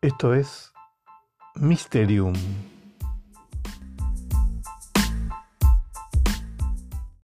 Esto es Mysterium.